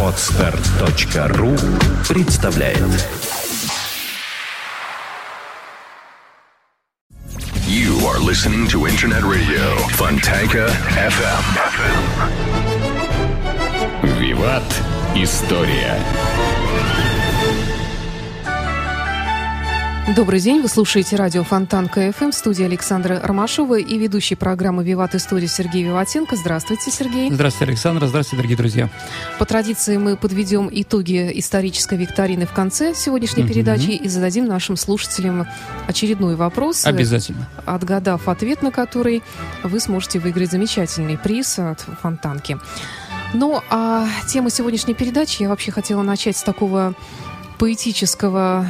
Отстар.ру представляет You are listening to Internet Radio Fontanka FM. Виват. История. Добрый день, вы слушаете радио Фонтан КФМ, в студии Александра Ромашова и ведущий программы «Виват История» Сергей Виватенко. Здравствуйте, Сергей. Здравствуйте, Александра. Здравствуйте, дорогие друзья. По традиции мы подведем итоги исторической викторины в конце сегодняшней Мгм. передачи и зададим нашим слушателям очередной вопрос. Обязательно. Отгадав ответ на который, вы сможете выиграть замечательный приз от Фонтанки. Ну, а тема сегодняшней передачи я вообще хотела начать с такого поэтического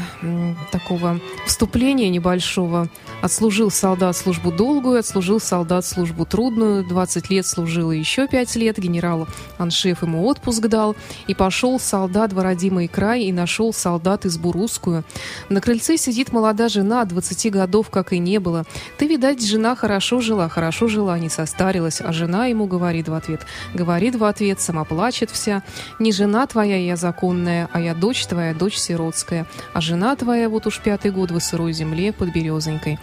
такого вступления небольшого. Отслужил солдат службу долгую, отслужил солдат службу трудную. 20 лет служил и еще 5 лет. Генерал Аншеф ему отпуск дал. И пошел солдат в родимый край и нашел солдат избу русскую. На крыльце сидит молодая жена, 20 годов как и не было. Ты, видать, жена хорошо жила, хорошо жила, не состарилась. А жена ему говорит в ответ. Говорит в ответ, сама плачет вся. Не жена твоя я законная, а я дочь твоя, дочь сиротская. А жена твоя вот уж пятый год в сырой земле под березонькой.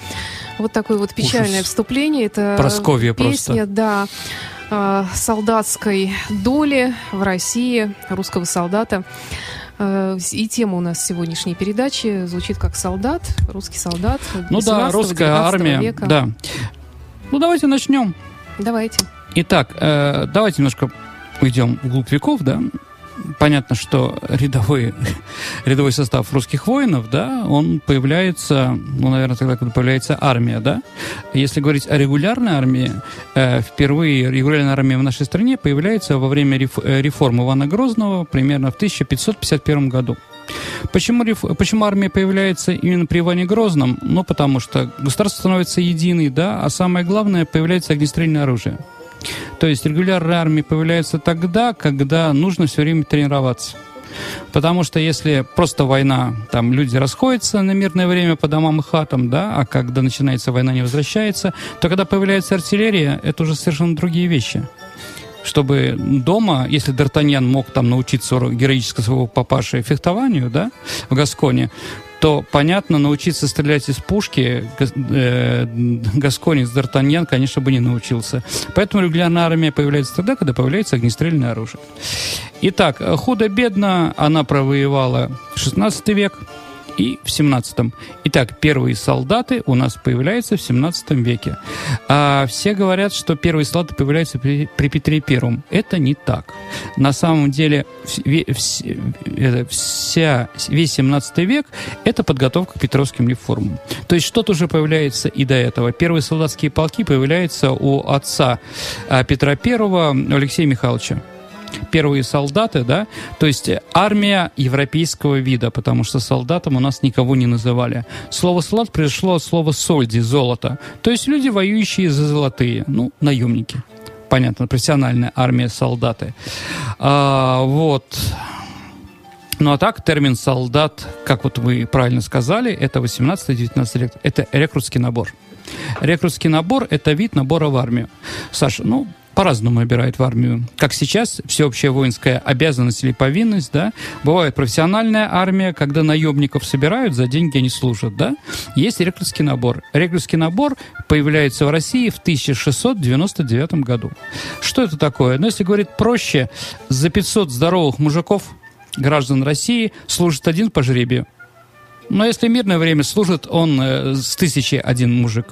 Вот такое вот печальное Ужас. вступление. Это Просковья песня, просто. да, э, солдатской доли в России, русского солдата. Э, И тема у нас сегодняшней передачи звучит как солдат, русский солдат. Ну да, 18-го, русская 19 армия. века. Да. Ну давайте начнем. Давайте. Итак, э, давайте немножко уйдем вглубь веков, да. Понятно, что рядовой, рядовой состав русских воинов, да, он появляется, ну, наверное, тогда, когда появляется армия, да. Если говорить о регулярной армии, э, впервые регулярная армия в нашей стране появляется во время реф- э, реформ Ивана Грозного примерно в 1551 году. Почему, почему армия появляется именно при Иване Грозном? Ну, потому что государство становится единой, да, а самое главное, появляется огнестрельное оружие. То есть регулярная армия появляется тогда, когда нужно все время тренироваться. Потому что если просто война, там люди расходятся на мирное время по домам и хатам, да, а когда начинается война, не возвращается, то когда появляется артиллерия, это уже совершенно другие вещи. Чтобы дома, если Д'Артаньян мог там научиться героического своего папаши фехтованию, да, в Гасконе, то, понятно, научиться стрелять из пушки э, Гасконец Д'Артаньян, конечно, бы не научился. Поэтому регулярная армия появляется тогда, когда появляется огнестрельное оружие. Итак, худо-бедно она провоевала 16 век и в 17. Итак, первые солдаты у нас появляются в 17 веке. А все говорят, что первые солдаты появляются при, при Петре Первом. Это не так. На самом деле вся, весь 17 век – это подготовка к Петровским реформам. То есть что-то уже появляется и до этого. Первые солдатские полки появляются у отца а, Петра Первого, Алексея Михайловича первые солдаты, да, то есть армия европейского вида, потому что солдатом у нас никого не называли. Слово солдат пришло от слова сольди, золото, то есть люди, воюющие за золотые, ну, наемники. Понятно, профессиональная армия, солдаты. А, вот. Ну а так, термин солдат, как вот вы правильно сказали, это 18-19 лет, это рекрутский набор. Рекрутский набор – это вид набора в армию. Саша, ну, по-разному набирают в армию. Как сейчас, всеобщая воинская обязанность или повинность, да. Бывает профессиональная армия, когда наемников собирают, за деньги они служат, да. Есть рекрутский набор. Рекрутский набор появляется в России в 1699 году. Что это такое? Ну, если говорить проще, за 500 здоровых мужиков, граждан России, служит один по жребию. Но если мирное время служит он э, с тысячи один мужик.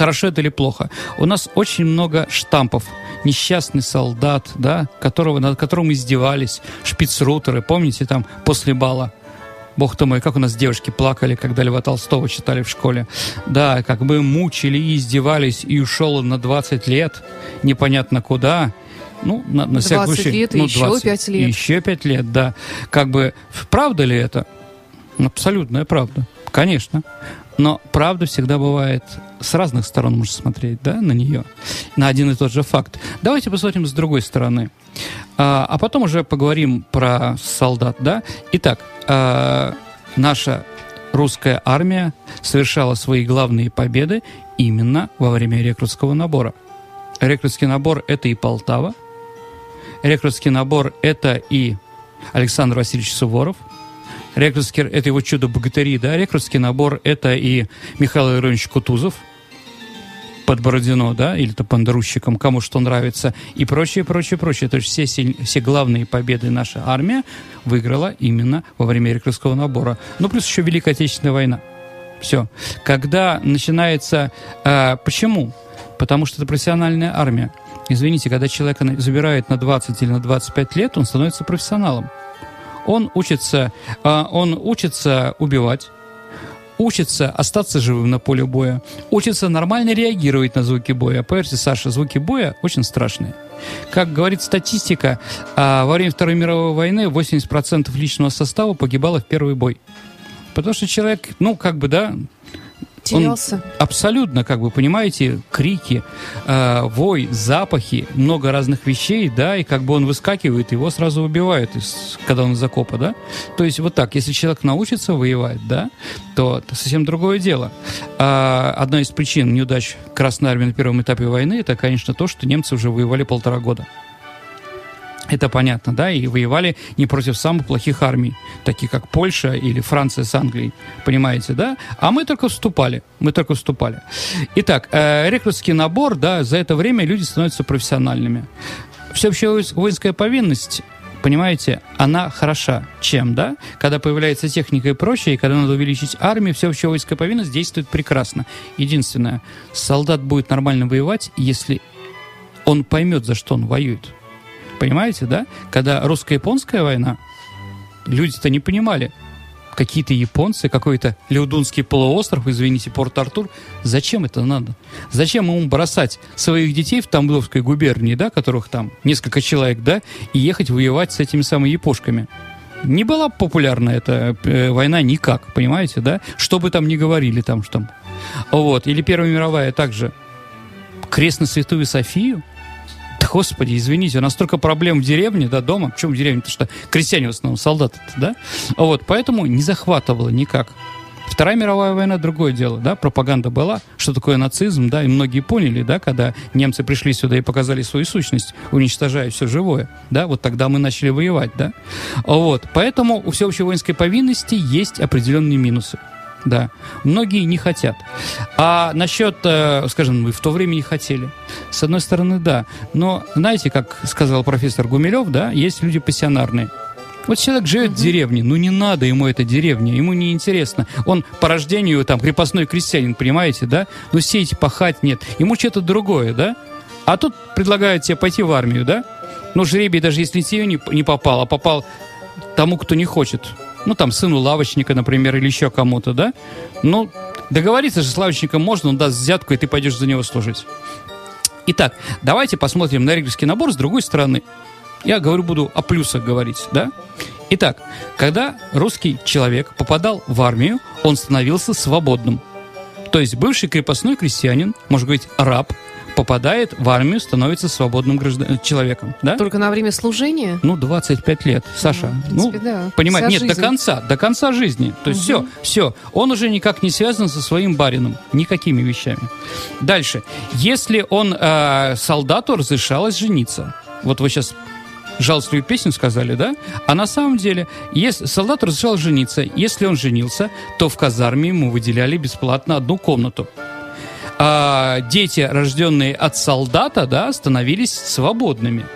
Хорошо это или плохо? У нас очень много штампов. Несчастный солдат, да, которого, над которым издевались, шпицрутеры, помните, там, после бала. Бог ты мой, как у нас девушки плакали, когда Льва Толстого читали в школе. Да, как бы мучили и издевались, и ушел он на 20 лет, непонятно куда. Ну, на, на всякий 20 случай, лет ну, еще 20, 5 лет. еще 5 лет, да. Как бы, правда ли это? Абсолютная правда. Конечно. Но правда всегда бывает с разных сторон можно смотреть, да, на нее, на один и тот же факт. Давайте посмотрим с другой стороны. А, а потом уже поговорим про солдат, да. Итак, а, наша русская армия совершала свои главные победы именно во время рекрутского набора. Рекрутский набор – это и Полтава, рекрутский набор – это и Александр Васильевич Суворов, рекрутский – это его чудо-богатыри, да, рекрутский набор – это и Михаил Иванович Кутузов, под Бородино, да, или то пандарущиком, кому что нравится, и прочее, прочее, прочее. То есть все, все главные победы наша армия выиграла именно во время рекрутского набора. Ну, плюс еще Великая Отечественная война. Все. Когда начинается... Э, почему? Потому что это профессиональная армия. Извините, когда человека забирают на 20 или на 25 лет, он становится профессионалом. Он учится, э, он учится убивать, учится остаться живым на поле боя, учится нормально реагировать на звуки боя. Поверьте, Саша, звуки боя очень страшные. Как говорит статистика, э, во время Второй мировой войны 80% личного состава погибало в первый бой. Потому что человек, ну, как бы, да, Терялся. Он абсолютно, как бы, понимаете, крики, э, вой, запахи, много разных вещей, да, и как бы он выскакивает, его сразу убивают, из, когда он из окопа, да. То есть вот так, если человек научится воевать, да, то это совсем другое дело. А, одна из причин неудач Красной Армии на первом этапе войны, это, конечно, то, что немцы уже воевали полтора года. Это понятно, да, и воевали не против самых плохих армий, таких как Польша или Франция с Англией, понимаете, да? А мы только вступали, мы только вступали. Итак, э, рекрутский набор, да, за это время люди становятся профессиональными. Всеобщая воинская повинность понимаете, она хороша. Чем, да? Когда появляется техника и прочее, и когда надо увеличить армию, всеобщая воинская повинность действует прекрасно. Единственное, солдат будет нормально воевать, если он поймет, за что он воюет. Понимаете, да? Когда русско-японская война, люди-то не понимали, какие-то японцы, какой-то Леудунский полуостров, извините, Порт-Артур. Зачем это надо? Зачем ему бросать своих детей в Тамбовской губернии, да, которых там несколько человек, да, и ехать воевать с этими самыми япошками? Не была популярна эта э, война никак, понимаете, да? Что бы там ни говорили там, что. Вот. Или Первая мировая также. Крест на Святую Софию – господи, извините, у нас столько проблем в деревне, да, дома. Почему в деревне? Потому что крестьяне в основном, солдаты, да? Вот, поэтому не захватывало никак. Вторая мировая война другое дело, да, пропаганда была, что такое нацизм, да, и многие поняли, да, когда немцы пришли сюда и показали свою сущность, уничтожая все живое, да, вот тогда мы начали воевать, да. Вот, поэтому у всеобщей воинской повинности есть определенные минусы. Да, многие не хотят. А насчет, э, скажем, мы в то время не хотели. С одной стороны, да. Но знаете, как сказал профессор Гумилев, да, есть люди пассионарные. Вот человек живет в деревне, ну не надо ему эта деревня, ему не интересно. Он по рождению там крепостной крестьянин, понимаете, да? Ну сеять, пахать нет. Ему что-то другое, да? А тут предлагают тебе пойти в армию, да? Ну жребий, даже если тебе не, не попал, а попал тому, кто не хочет ну, там, сыну лавочника, например, или еще кому-то, да? Ну, договориться же с лавочником можно, он даст взятку, и ты пойдешь за него служить. Итак, давайте посмотрим на регульский набор с другой стороны. Я говорю, буду о плюсах говорить, да? Итак, когда русский человек попадал в армию, он становился свободным. То есть бывший крепостной крестьянин, можно говорить, раб, попадает в армию, становится свободным граждан... человеком. Да? Только на время служения? Ну, 25 лет, Саша. Ну, принципе, ну, да. понимаете, нет, жизнь. до конца, до конца жизни. То есть угу. все, все. Он уже никак не связан со своим барином, никакими вещами. Дальше. Если он э, солдату разрешалось жениться, вот вы сейчас жалостливую песню сказали, да? А на самом деле, если солдат разрешал жениться, если он женился, то в казарме ему выделяли бесплатно одну комнату а, дети, рожденные от солдата, да, становились свободными.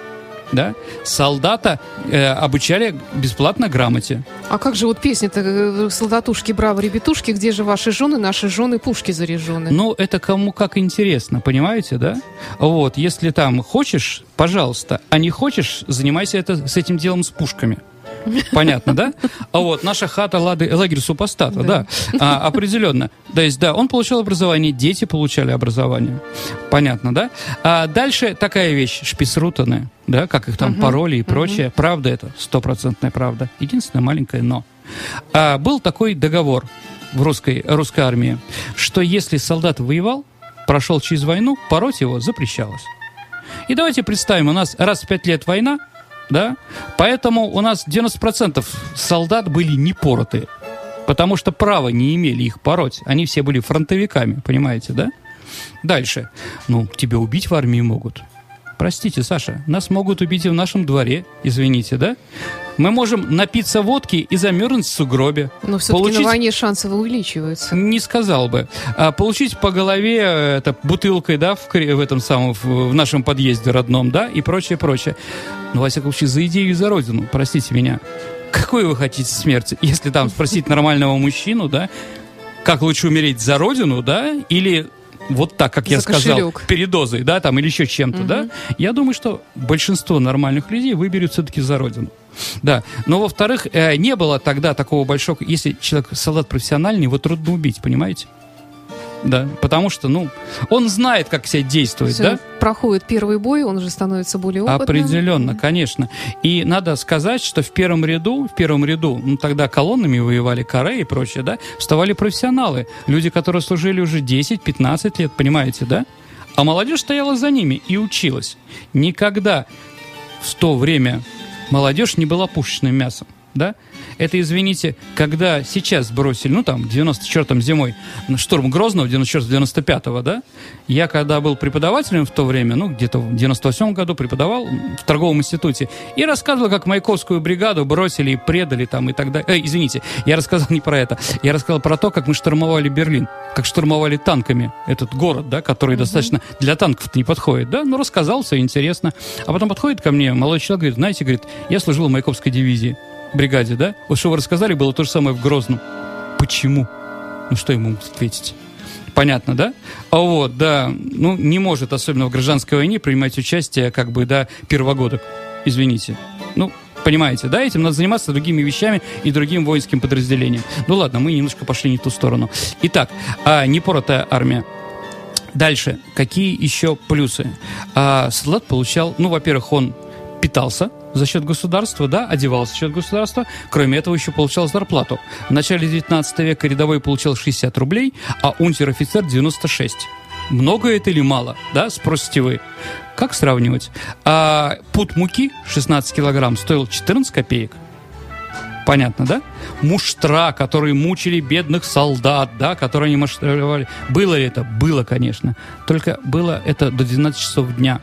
Да? Солдата э, обучали бесплатно грамоте. А как же вот песня-то э, «Солдатушки, браво, ребятушки», где же ваши жены, наши жены, пушки заряжены? Ну, это кому как интересно, понимаете, да? Вот, если там хочешь, пожалуйста, а не хочешь, занимайся это, с этим делом с пушками. Понятно, да? А вот наша хата лады, лагерь супостата, да, да а, определенно. То есть, да, он получил образование, дети получали образование. Понятно, да? А дальше такая вещь, шпицрутаны, да, как их там угу. пароли и прочее. Угу. Правда это, стопроцентная правда. Единственное маленькое но. А, был такой договор в русской, русской армии, что если солдат воевал, прошел через войну, пороть его запрещалось. И давайте представим, у нас раз в пять лет война, да? Поэтому у нас 90% солдат были не пороты, потому что права не имели их пороть. Они все были фронтовиками, понимаете, да? Дальше. Ну, тебя убить в армии могут. Простите, Саша, нас могут убить и в нашем дворе, извините, да? Мы можем напиться водки и замерзнуть в сугробе. Но все-таки Получить- на войне шансы увеличиваются. Не сказал бы. А получить по голове э, это, бутылкой, да, в, в этом самом, в, нашем подъезде родном, да, и прочее, прочее. Ну, во всяком случае, за идею и за родину, простите меня. Какой вы хотите смерти? Если там спросить нормального мужчину, да, как лучше умереть за родину, да, или вот так, как я За сказал, кошелек. передозой, да, там, или еще чем-то, да, я думаю, что большинство нормальных людей выберут все-таки за родину. Да, но во-вторых, э, не было тогда такого большого... Если человек солдат профессиональный, его трудно убить, понимаете? Да, потому что, ну, он знает, как себя действовать, да? Проходит первый бой, он уже становится более опытным. Определенно, конечно. И надо сказать, что в первом ряду, в первом ряду, ну тогда колоннами воевали Каре и прочее, да, вставали профессионалы, люди, которые служили уже 10-15 лет, понимаете, да? А молодежь стояла за ними и училась. Никогда в то время молодежь не была пушечным мясом, да? Это, извините, когда сейчас бросили, ну там, в 94-м зимой, на штурм Грозного, 94-95-го, да? Я когда был преподавателем в то время, ну, где-то в 98-м году преподавал в торговом институте, и рассказывал, как Маяковскую бригаду бросили и предали там и так далее. Э, извините, я рассказал не про это. Я рассказал про то, как мы штурмовали Берлин, как штурмовали танками этот город, да, который достаточно для танков не подходит, да? Ну, рассказал, все интересно. А потом подходит ко мне молодой человек, говорит, знаете, говорит, я служил в Маяковской дивизии бригаде, да? Вот что вы рассказали, было то же самое в Грозном. Почему? Ну, что ему ответить? Понятно, да? А вот, да, ну, не может, особенно в гражданской войне, принимать участие, как бы, да, первогодок. Извините. Ну, понимаете, да? Этим надо заниматься другими вещами и другим воинским подразделением. Ну, ладно, мы немножко пошли не в ту сторону. Итак, а, непоротая армия. Дальше, какие еще плюсы? А, солдат получал, ну, во-первых, он питался за счет государства, да, одевался за счет государства. Кроме этого, еще получал зарплату. В начале 19 века рядовой получал 60 рублей, а унтер-офицер 96. Много это или мало, да, спросите вы. Как сравнивать? А, пуд муки 16 килограмм стоил 14 копеек. Понятно, да? Муштра, которые мучили бедных солдат, да, которые они маштровали. Было ли это? Было, конечно. Только было это до 12 часов дня.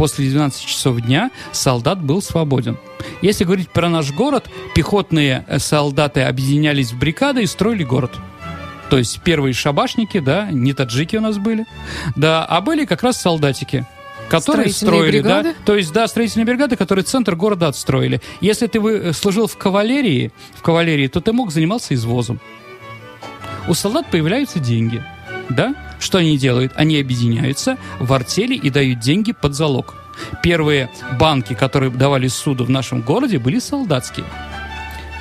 После 12 часов дня солдат был свободен. Если говорить про наш город, пехотные э, солдаты объединялись в бригады и строили город. То есть первые шабашники, да, не таджики у нас были, да, а были как раз солдатики, которые строили, да, бригады? то есть, да, строительные бригады, которые центр города отстроили. Если ты э, служил в кавалерии, в кавалерии, то ты мог заниматься извозом. У солдат появляются деньги, да? Что они делают? Они объединяются в артели и дают деньги под залог. Первые банки, которые давали суду в нашем городе, были солдатские.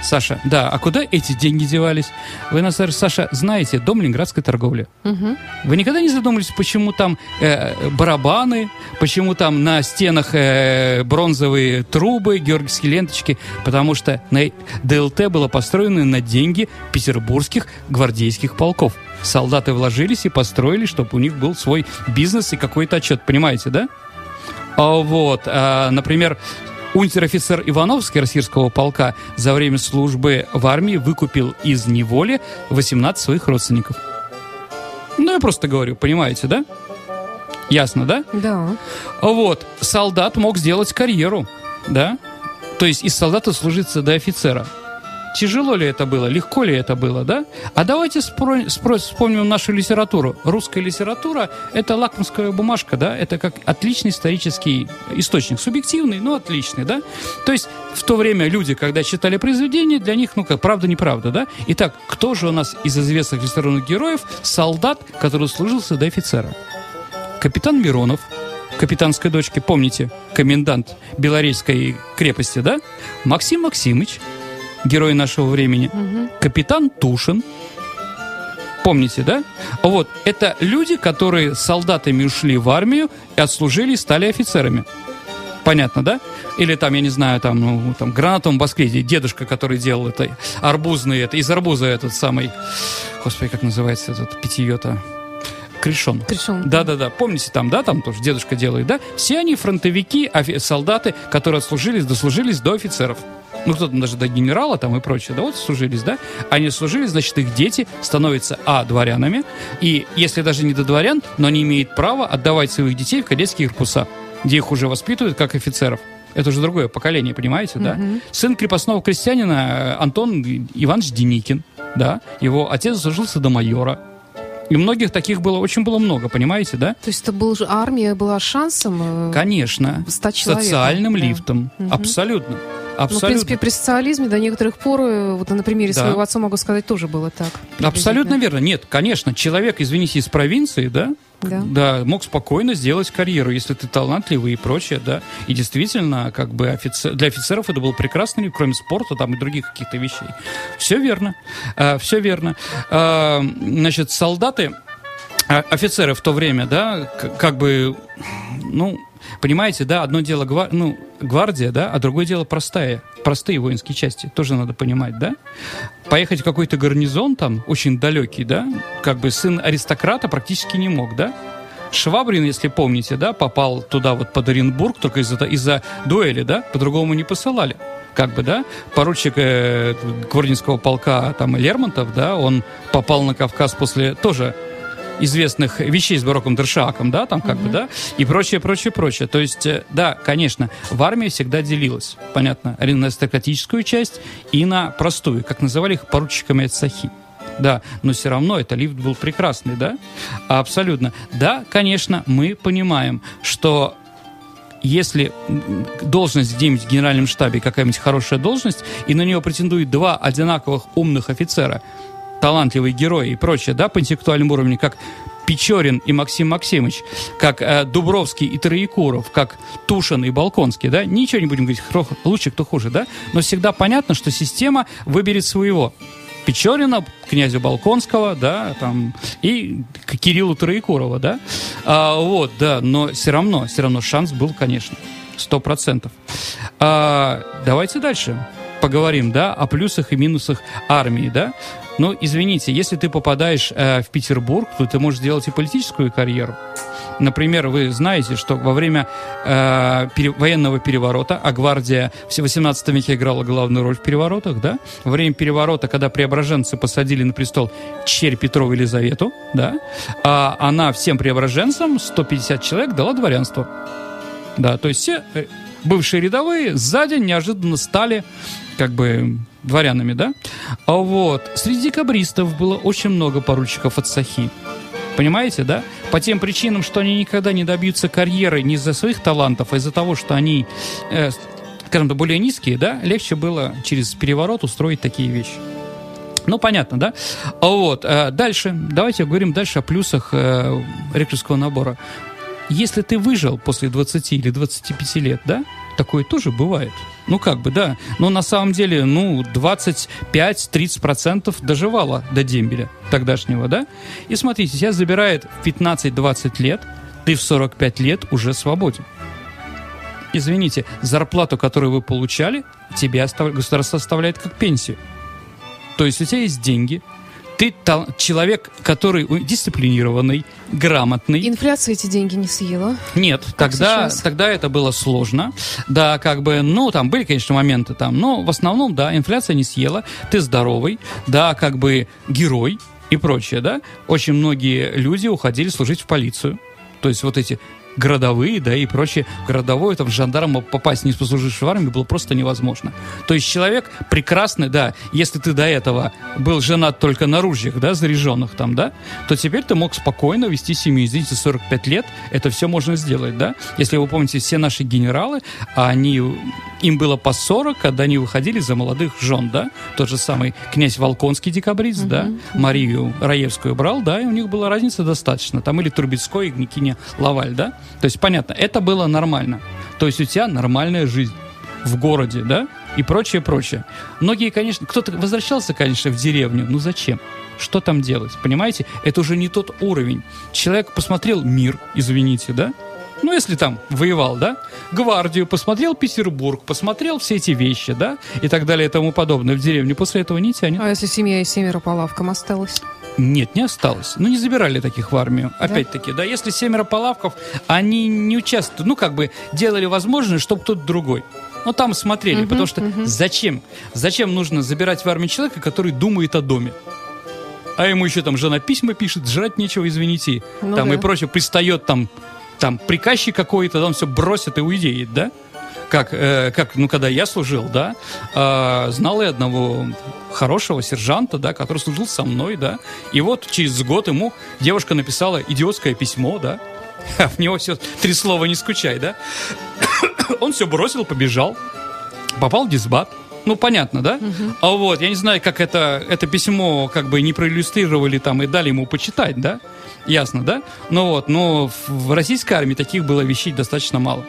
Саша, да, а куда эти деньги девались? Вы, нас, Саша, знаете дом ленинградской торговли. Мгм. Вы никогда не задумывались, почему там э, барабаны, почему там на стенах э, бронзовые трубы, георгиевские ленточки? Потому что на ДЛТ было построено на деньги петербургских гвардейских полков. Солдаты вложились и построили, чтобы у них был свой бизнес и какой-то отчет. Понимаете, да? А вот, а, например, унтер-офицер Ивановский российского полка за время службы в армии выкупил из неволи 18 своих родственников. Ну, я просто говорю, понимаете, да? Ясно, да? Да. Вот, солдат мог сделать карьеру, да? То есть из солдата служиться до офицера. Тяжело ли это было, легко ли это было, да? А давайте спро- спро- вспомним нашу литературу. Русская литература – это лакмусская бумажка, да? Это как отличный исторический источник. Субъективный, но отличный, да? То есть в то время люди, когда читали произведения, для них, ну как, правда-неправда, да? Итак, кто же у нас из известных литературных героев солдат, который служился до офицера? Капитан Миронов, капитанской дочки, помните, комендант Белоречской крепости, да? Максим Максимыч, герой нашего времени, капитан Тушин, помните, да? Вот, это люди, которые солдатами ушли в армию и отслужили и стали офицерами. Понятно, да? Или там, я не знаю, там, ну, там, гранатом баскете, дедушка, который делал это, арбузный, это, из арбуза этот самый, господи, как называется этот питье-то? Кришон. Кришон. Да-да-да, помните там, да, там тоже дедушка делает, да? Все они фронтовики, солдаты, которые отслужились, дослужились до офицеров. Ну, кто-то даже до генерала там и прочее, да, вот служились, да? Они служились, значит, их дети становятся, а, дворянами, и если даже не до дворян, но они имеют право отдавать своих детей в кадетские корпуса. где их уже воспитывают как офицеров. Это уже другое поколение, понимаете, да? Сын крепостного крестьянина э, Антон Иванович Деникин, да? Его отец заслужился до майора. И многих таких было, очень было много, понимаете, да? То есть это был, же- армия была шансом? э, Конечно. Стать человеком, Социальным да. лифтом. Мгм. Абсолютно. Ну, в Абсолютно. принципе, при социализме до некоторых пор, э, вот на примере Да. своего отца могу сказать, тоже было так. Абсолютно верно. Нет, конечно, человек, извините, из провинции, да, Да. мог спокойно сделать карьеру, если ты талантливый и прочее, да. И действительно, как бы офицер, для офицеров это был прекрасно, кроме спорта там и других каких-то вещей. Все верно. все верно. А, значит, солдаты, а, офицеры в то время, да, как бы, ну, понимаете, да, одно дело гва- ну, гвардия, да, а другое дело простая, простые воинские части, тоже надо понимать, да. Поехать в какой-то гарнизон там, очень далекий, да, как бы сын аристократа практически не мог, да. Швабрин, если помните, да, попал туда вот под Оренбург только из-за из-за дуэли, да, по-другому не посылали. Как бы, да, поручик э, Гвардинского полка там Лермонтов, да, он попал на Кавказ после тоже известных вещей с Бароком Дершаком, да, там как бы, да, и прочее, прочее, прочее. То есть, э, да, конечно, в армии всегда делилась, понятно, на аристократическую часть и на простую, как называли их поручиками от Сахи. Да, но все равно это лифт был прекрасный, да? Абсолютно. Да, конечно, мы понимаем, что если должность где-нибудь в генеральном штабе, какая-нибудь хорошая должность, и на нее претендуют два одинаковых умных офицера, талантливые герои и прочее, да, по интеллектуальному уровню, как Печорин и Максим Максимович, как э, Дубровский и Троекуров, как Тушин и Балконский, да, ничего не будем говорить, кто лучше, кто хуже, да, но всегда понятно, что система выберет своего. Печорина, князя Балконского, да, там, и Кириллу Троекурова, да, А, вот, да, но все равно, все равно шанс был, конечно, сто процентов. А, давайте дальше поговорим, да, о плюсах и минусах армии, да. Ну, извините, если ты попадаешь э, в Петербург, то ты можешь сделать и политическую карьеру. Например, вы знаете, что во время э, пере- военного переворота, а гвардия в 18 веке играла главную роль в переворотах, да, во время переворота, когда преображенцы посадили на престол черь Петрова Елизавету, да, а она всем преображенцам, 150 человек, дала дворянство. Да, то есть все э, бывшие рядовые за день неожиданно стали как бы дворянами, да? А вот среди декабристов было очень много поручиков от Сахи. Понимаете, да? По тем причинам, что они никогда не добьются карьеры не из-за своих талантов, а из-за того, что они, э, скажем так, более низкие, да, легче было через переворот устроить такие вещи. Ну, понятно, да? А Вот, э, дальше, давайте говорим дальше о плюсах э, рекрутского набора. Если ты выжил после 20 или 25 лет, да, такое тоже бывает. Ну, как бы, да. Но на самом деле, ну, 25-30% доживало до дембеля тогдашнего, да? И смотрите, тебя забирает в 15-20 лет, ты в 45 лет уже свободен. Извините, зарплату, которую вы получали, тебе остав- государство оставляет как пенсию. То есть у тебя есть деньги, ты тал- человек, который дисциплинированный, грамотный. Инфляция эти деньги не съела. Нет, тогда, сейчас. тогда это было сложно. Да, как бы, ну, там были, конечно, моменты там, но в основном, да, инфляция не съела, ты здоровый, да, как бы герой и прочее, да. Очень многие люди уходили служить в полицию. То есть вот эти городовые, да, и прочее. Городовой, там, жандарм попасть, не послуживший в армии, было просто невозможно. То есть человек прекрасный, да, если ты до этого был женат только на ружьях, да, заряженных там, да, то теперь ты мог спокойно вести семью. Извините, 45 лет, это все можно сделать, да. Если вы помните, все наши генералы, они, им было по 40, когда они выходили за молодых жен, да. Тот же самый князь Волконский декабрист, да, Марию Раевскую брал, да, и у них была разница достаточно. Там или Трубецкой, и Гникиня Лаваль, да. То есть, понятно, это было нормально. То есть у тебя нормальная жизнь в городе, да, и прочее, прочее. Многие, конечно, кто-то возвращался, конечно, в деревню, ну зачем? Что там делать, понимаете? Это уже не тот уровень. Человек посмотрел мир, извините, да, ну, если там воевал, да, гвардию, посмотрел Петербург, посмотрел все эти вещи, да, и так далее и тому подобное в деревню, после этого не тянет. А если семья из семеро по лавкам осталась? Нет, не осталось. Ну, не забирали таких в армию. Опять-таки, да, если семеро палавков, они не участвуют, ну, как бы делали возможное, чтобы кто-то другой. Ну, там смотрели, потому что зачем? Зачем нужно забирать в армию человека, который думает о доме? А ему еще там жена письма пишет, жрать нечего, извините. Ну там да. и прочее, пристает там там приказчик какой-то, он все бросит и уедет, да? Как, э, как, ну, когда я служил, да, э, знал я одного хорошего сержанта, да, который служил со мной, да, и вот через год ему девушка написала идиотское письмо, да, а в него все три слова не скучай, да, он все бросил, побежал, попал в дисбат, ну, понятно, да? Угу. А вот, я не знаю, как это, это письмо как бы не проиллюстрировали там и дали ему почитать, да? Ясно, да? Ну вот, но в российской армии таких было вещей достаточно мало.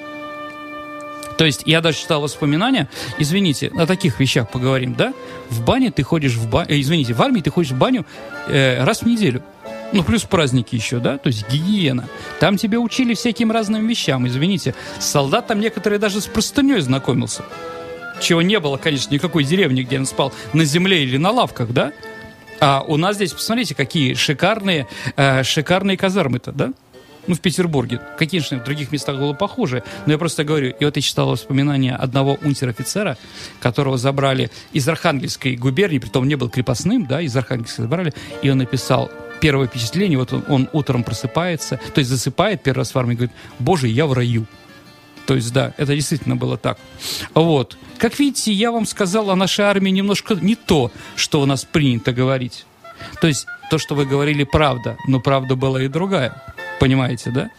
То есть я даже читал воспоминания, извините, о таких вещах поговорим, да? В бане ты ходишь в баню, э, извините, в армии ты ходишь в баню э, раз в неделю. Ну, плюс праздники еще, да? То есть гигиена. Там тебя учили всяким разным вещам, извините. Солдат там некоторые даже с простыней знакомился. Чего не было, конечно, никакой деревни, где он спал на земле или на лавках, да? А у нас здесь, посмотрите, какие шикарные, э, шикарные казармы-то, да? ну, в Петербурге. Конечно, в других местах было похуже, но я просто говорю, и вот я читал воспоминания одного унтер-офицера, которого забрали из Архангельской губернии, притом не был крепостным, да, из Архангельской забрали, и он написал первое впечатление, вот он, он утром просыпается, то есть засыпает первый раз в армии, говорит, боже, я в раю. То есть, да, это действительно было так. Вот. Как видите, я вам сказал о нашей армии немножко не то, что у нас принято говорить. То есть, то, что вы говорили, правда, но правда была и другая. Понимаете, да?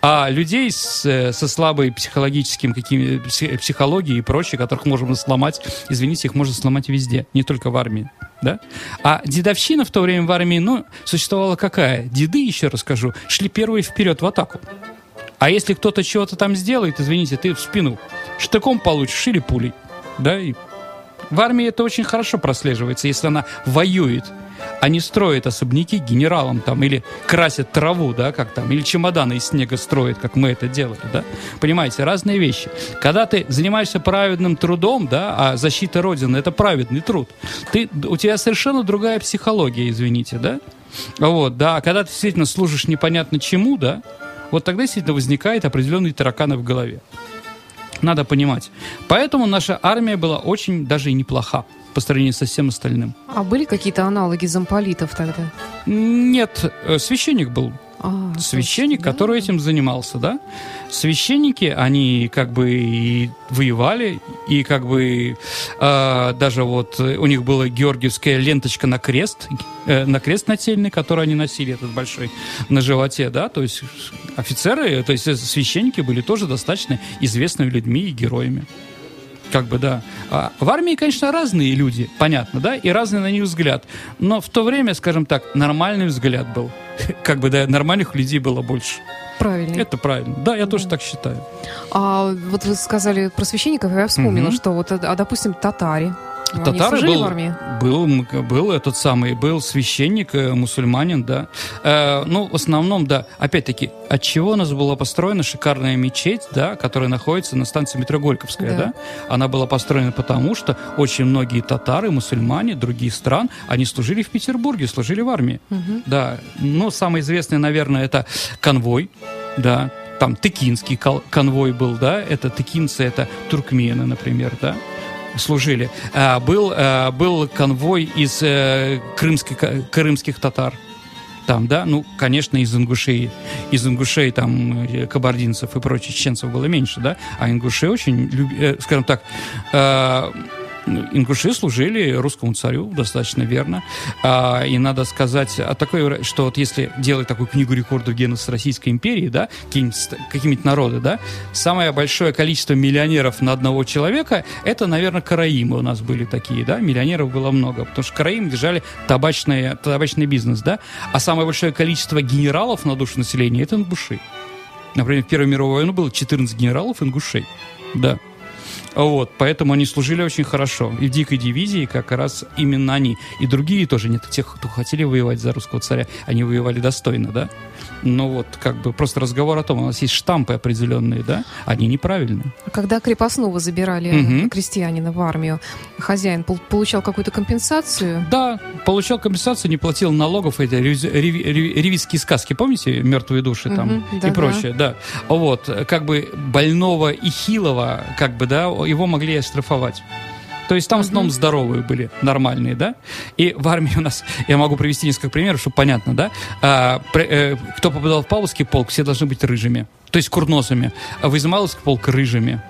А людей с, э, со слабой психологическим какими, психологией и прочее, которых можно сломать, извините, их можно сломать везде, не только в армии. Да? А дедовщина в то время в армии, ну, существовала какая? Деды, еще расскажу, шли первые вперед в атаку. А если кто-то чего-то там сделает, извините, ты в спину штыком получишь или пулей. Да, и в армии это очень хорошо прослеживается, если она воюет они строят особняки генералам там, или красят траву, да, как там, или чемоданы из снега строят, как мы это делали, да. Понимаете, разные вещи. Когда ты занимаешься праведным трудом, да, а защита Родины – это праведный труд, ты, у тебя совершенно другая психология, извините, да. Вот, да, а когда ты действительно служишь непонятно чему, да, вот тогда действительно возникает определенные тараканы в голове. Надо понимать. Поэтому наша армия была очень даже и неплоха по сравнению со всем остальным. А были какие-то аналоги замполитов тогда? Нет, э, священник был. А, священник, точно, который да? этим занимался, да? Священники, они как бы и воевали, и как бы э, даже вот у них была георгиевская ленточка на крест, э, на крест нательный, который они носили, этот большой, на животе, да? То есть офицеры, то есть священники были тоже достаточно известными людьми и героями. Как бы, да. А в армии, конечно, разные люди, понятно, да, и разный на них взгляд. Но в то время, скажем так, нормальный взгляд был. Как бы, да, нормальных людей было больше. Правильно. Это правильно. Да, я да. тоже так считаю. А вот вы сказали про священников, я вспомнила, угу. что вот, а, допустим, татари. Татары был, в армии? Был, был этот самый, был священник, э, мусульманин, да. Э, ну, в основном, да. Опять-таки, от чего у нас была построена шикарная мечеть, да, которая находится на станции метро Горьковская, да. да? Она была построена потому, что очень многие татары, мусульмане, других стран, они служили в Петербурге, служили в армии. Угу. Да. Ну, самый известный, наверное, это конвой, да. Там тыкинский конвой был, да, это тыкинцы, это туркмены, например, да служили, а, был, а, был конвой из э, крымских, крымских татар там, да, ну, конечно, из ингушей, из ингушей, там, э, кабардинцев и прочих чеченцев было меньше, да, а ингуши очень. Э, скажем так, э, ингуши служили русскому царю достаточно верно. А, и надо сказать, а такое, что вот если делать такую книгу рекордов Геннесса Российской империи, да, какие-нибудь народы, да, самое большое количество миллионеров на одного человека, это, наверное, караимы у нас были такие, да, миллионеров было много, потому что караимы держали табачный, табачный бизнес, да, а самое большое количество генералов на душу населения это ингуши. Например, в Первую мировую войну было 14 генералов ингушей, да. Вот, поэтому они служили очень хорошо. И в дикой дивизии как раз именно они. И другие тоже, нет тех, кто хотели воевать за русского царя, они воевали достойно, да? Но вот как бы просто разговор о том, у нас есть штампы определенные, да, они неправильные. Когда крепостного забирали угу. крестьянина в армию, хозяин получал какую-то компенсацию? Да, получал компенсацию, не платил налогов, эти ревизские сказки, помните, «Мертвые души» там угу, да, и прочее, да. да. Вот, как бы больного и хилого, как бы, да, его могли оштрафовать. То есть там в основном здоровые были, нормальные, да? И в армии у нас, я могу привести несколько примеров, чтобы понятно, да? А, при, э, кто попадал в Павловский полк, все должны быть рыжими, то есть курносами. А в Измайловский полк рыжими.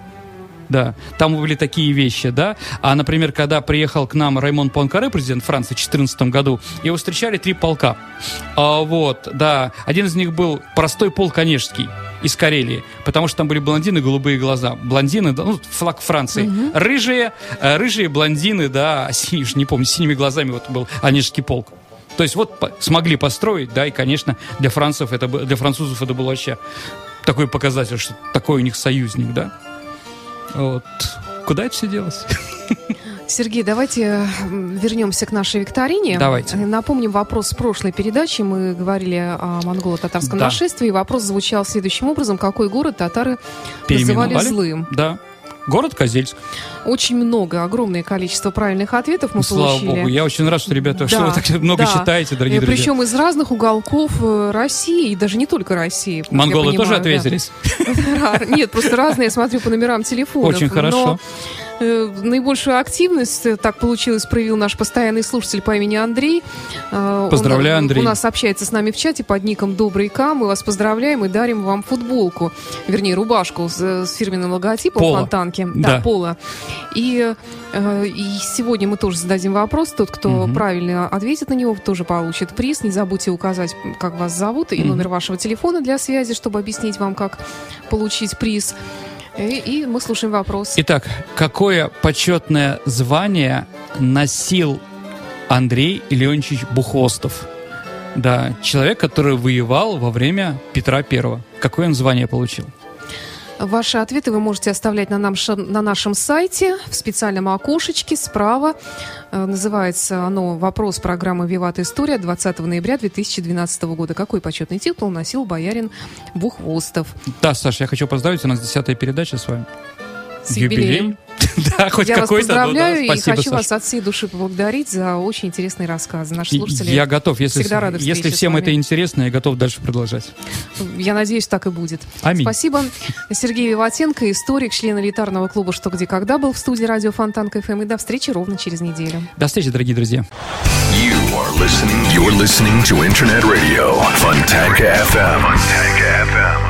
Да, там были такие вещи, да. А, например, когда приехал к нам Раймон Пуанкаре, президент Франции, в 2014 году, его встречали три полка. А, вот, да. Один из них был простой полк Онежский из Карелии, потому что там были блондины, голубые глаза. Блондины, да, ну, флаг Франции. Угу. Рыжие, э, рыжие блондины, да, синие, не помню, синими глазами вот был Онежский полк. То есть вот смогли построить, да, и, конечно, для французов это, для французов это было вообще такой показатель, что такой у них союзник, да. Вот. Куда это все делось? Сергей, давайте вернемся к нашей викторине. Давайте. Напомним вопрос с прошлой передачи. Мы говорили о монголо-татарском да. нашествии. Вопрос звучал следующим образом. Какой город татары называли злым? Да. Город Козельск. Очень много, огромное количество правильных ответов мы Слава получили. Богу, я очень рад, что, ребята, да, что вы так много да. читаете, дорогие Причем друзья. Причем из разных уголков э, России, и даже не только России. Монголы тоже ответились? Нет, просто разные, я смотрю по номерам телефонов. Очень хорошо. Э, наибольшую активность, э, так получилось, проявил наш постоянный слушатель по имени Андрей. Э, Поздравляю, Он, Андрей. У нас общается с нами в чате под ником Добрый К. Мы вас поздравляем и дарим вам футболку, вернее, рубашку с, с фирменным логотипом Пола. фонтанки. Да, да Пола. И, и сегодня мы тоже зададим вопрос. Тот, кто угу. правильно ответит на него, тоже получит приз. Не забудьте указать, как вас зовут и угу. номер вашего телефона для связи, чтобы объяснить вам, как получить приз. И, и мы слушаем вопрос. Итак, какое почетное звание носил Андрей Леонидович Бухвостов? Да, человек, который воевал во время Петра Первого. Какое он звание получил? Ваши ответы вы можете оставлять на, нам, на нашем сайте в специальном окошечке справа. Э, называется оно «Вопрос программы «Виват История» 20 ноября 2012 года». Какой почетный титул носил боярин Бухвостов? Да, Саша, я хочу поздравить. У нас десятая передача с вами. С юбилеем. да, хоть Я вас поздравляю да, и хочу вас от всей души поблагодарить за очень интересные рассказы. Наши слушатели Я готов, если, всегда рады если всем это интересно, я готов дальше продолжать. Я надеюсь, так и будет. Аминь. Спасибо. Сергей Виватенко, историк, член элитарного клуба «Что, где, когда» был в студии радио Фонтан КФМ. И до встречи ровно через неделю. До встречи, дорогие друзья. You are listening, you're listening to Internet Radio, Fontanka FM. Fontanka FM.